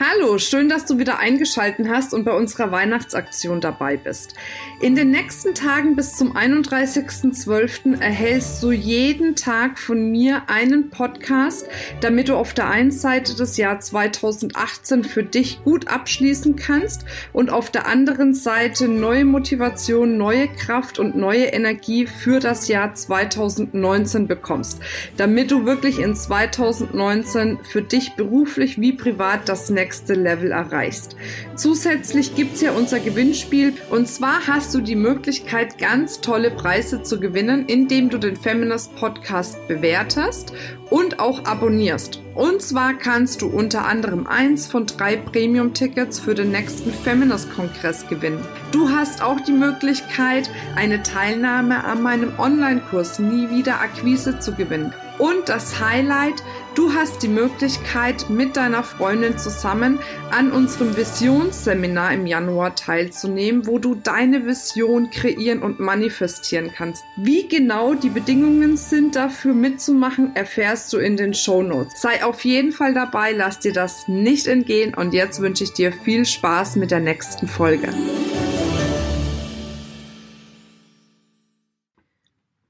Hallo, schön, dass du wieder eingeschalten hast und bei unserer Weihnachtsaktion dabei bist. In den nächsten Tagen bis zum 31.12. erhältst du jeden Tag von mir einen Podcast, damit du auf der einen Seite das Jahr 2018 für dich gut abschließen kannst und auf der anderen Seite neue Motivation, neue Kraft und neue Energie für das Jahr 2019 bekommst, damit du wirklich in 2019 für dich beruflich wie privat das nächste nächste Level erreichst. Zusätzlich gibt es ja unser Gewinnspiel und zwar hast du die Möglichkeit, ganz tolle Preise zu gewinnen, indem du den Feminist Podcast bewertest und auch abonnierst. Und zwar kannst du unter anderem eins von drei Premium-Tickets für den nächsten Feminist-Kongress gewinnen. Du hast auch die Möglichkeit, eine Teilnahme an meinem Online-Kurs Nie wieder Akquise zu gewinnen. Und das Highlight, du hast die Möglichkeit, mit deiner Freundin zusammen an unserem Visionsseminar im Januar teilzunehmen, wo du deine Vision kreieren und manifestieren kannst. Wie genau die Bedingungen sind dafür mitzumachen, erfährst du in den Show Notes. Sei auf jeden Fall dabei, lass dir das nicht entgehen und jetzt wünsche ich dir viel Spaß mit der nächsten Folge.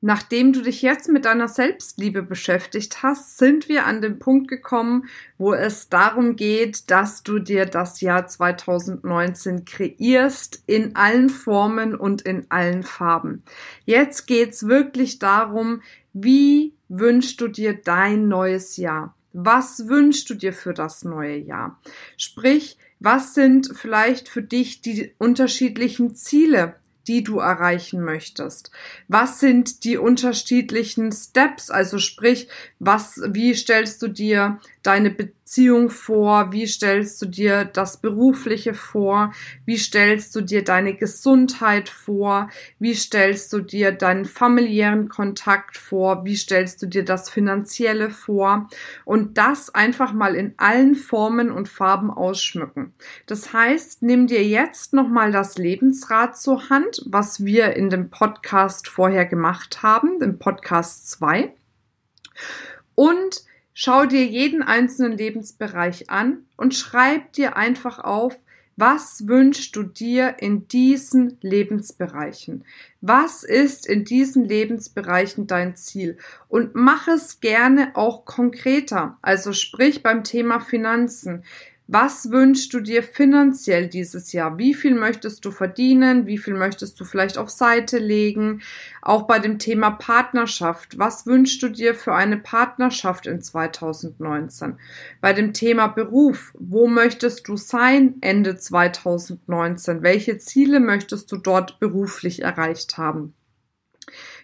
Nachdem du dich jetzt mit deiner Selbstliebe beschäftigt hast, sind wir an den Punkt gekommen, wo es darum geht, dass du dir das Jahr 2019 kreierst in allen Formen und in allen Farben. Jetzt geht's wirklich darum, wie wünschst du dir dein neues Jahr? Was wünschst du dir für das neue Jahr? Sprich, was sind vielleicht für dich die unterschiedlichen Ziele, die du erreichen möchtest? Was sind die unterschiedlichen Steps? Also sprich, was, wie stellst du dir deine Beziehung vor? Wie stellst du dir das Berufliche vor? Wie stellst du dir deine Gesundheit vor? Wie stellst du dir deinen familiären Kontakt vor? Wie stellst du dir das Finanzielle vor? Und das einfach mal in allen Formen und Farben ausschmücken. Das heißt, nimm dir jetzt nochmal das Lebensrad zur Hand, was wir in dem Podcast vorher gemacht haben, im Podcast 2. Und Schau dir jeden einzelnen Lebensbereich an und schreib dir einfach auf, was wünschst du dir in diesen Lebensbereichen? Was ist in diesen Lebensbereichen dein Ziel? Und mach es gerne auch konkreter. Also sprich beim Thema Finanzen. Was wünschst du dir finanziell dieses Jahr? Wie viel möchtest du verdienen? Wie viel möchtest du vielleicht auf Seite legen? Auch bei dem Thema Partnerschaft. Was wünschst du dir für eine Partnerschaft in 2019? Bei dem Thema Beruf. Wo möchtest du sein Ende 2019? Welche Ziele möchtest du dort beruflich erreicht haben?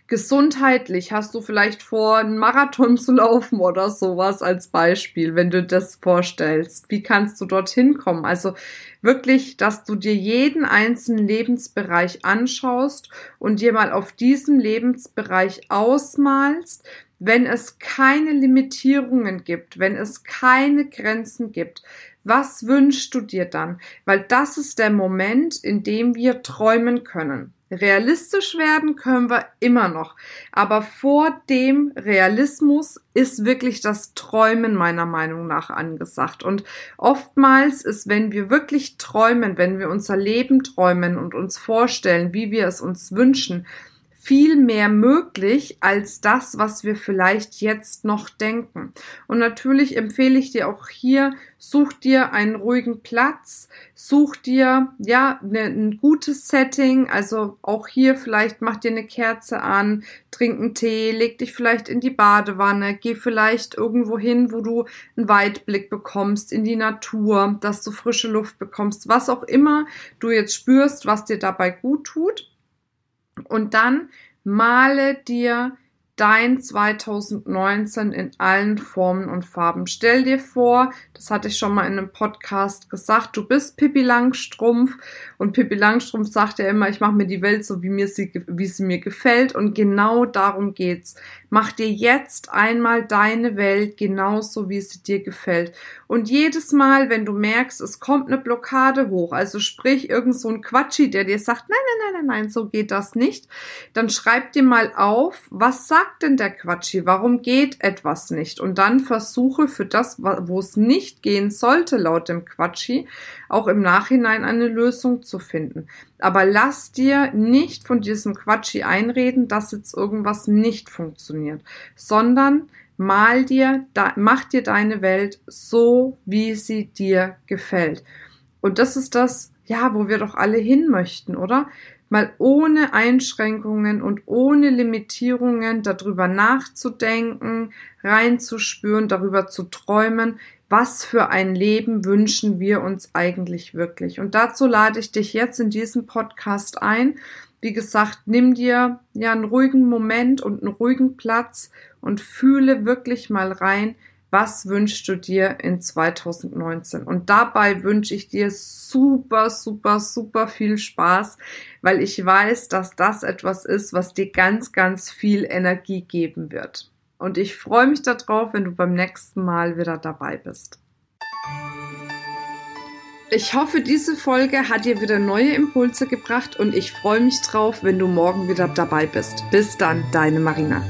Gesundheitlich hast du vielleicht vor, einen Marathon zu laufen oder sowas als Beispiel, wenn du das vorstellst. Wie kannst du dorthin kommen? Also wirklich, dass du dir jeden einzelnen Lebensbereich anschaust und dir mal auf diesem Lebensbereich ausmalst, wenn es keine Limitierungen gibt, wenn es keine Grenzen gibt, was wünschst du dir dann? Weil das ist der Moment, in dem wir träumen können. Realistisch werden können wir immer noch. Aber vor dem Realismus ist wirklich das Träumen meiner Meinung nach angesagt. Und oftmals ist, wenn wir wirklich träumen, wenn wir unser Leben träumen und uns vorstellen, wie wir es uns wünschen, viel mehr möglich als das, was wir vielleicht jetzt noch denken. Und natürlich empfehle ich dir auch hier, such dir einen ruhigen Platz, such dir ja ne, ein gutes Setting, also auch hier vielleicht mach dir eine Kerze an, trink einen Tee, leg dich vielleicht in die Badewanne, geh vielleicht irgendwo hin, wo du einen Weitblick bekommst in die Natur, dass du frische Luft bekommst, was auch immer du jetzt spürst, was dir dabei gut tut. Und dann male dir dein 2019 in allen Formen und Farben. Stell dir vor, das hatte ich schon mal in einem Podcast gesagt, du bist Pippi Langstrumpf und Pippi Langstrumpf sagt ja immer, ich mache mir die Welt so, wie, mir sie, wie sie mir gefällt und genau darum geht's. Mach dir jetzt einmal deine Welt genauso, wie sie dir gefällt. Und jedes Mal, wenn du merkst, es kommt eine Blockade hoch, also sprich irgend so ein Quatschi, der dir sagt, nein, nein, nein, nein, nein, so geht das nicht, dann schreib dir mal auf, was sagt sagt denn der Quatschi? Warum geht etwas nicht? Und dann versuche für das, wo es nicht gehen sollte, laut dem Quatschi, auch im Nachhinein eine Lösung zu finden. Aber lass dir nicht von diesem Quatschi einreden, dass jetzt irgendwas nicht funktioniert, sondern mal dir, mach dir deine Welt so, wie sie dir gefällt. Und das ist das, ja, wo wir doch alle hin möchten, oder? Mal ohne Einschränkungen und ohne Limitierungen darüber nachzudenken, reinzuspüren, darüber zu träumen, was für ein Leben wünschen wir uns eigentlich wirklich. Und dazu lade ich dich jetzt in diesem Podcast ein. Wie gesagt, nimm dir ja einen ruhigen Moment und einen ruhigen Platz und fühle wirklich mal rein, was wünschst du dir in 2019? Und dabei wünsche ich dir super, super, super viel Spaß, weil ich weiß, dass das etwas ist, was dir ganz, ganz viel Energie geben wird. Und ich freue mich darauf, wenn du beim nächsten Mal wieder dabei bist. Ich hoffe, diese Folge hat dir wieder neue Impulse gebracht und ich freue mich drauf, wenn du morgen wieder dabei bist. Bis dann, deine Marina.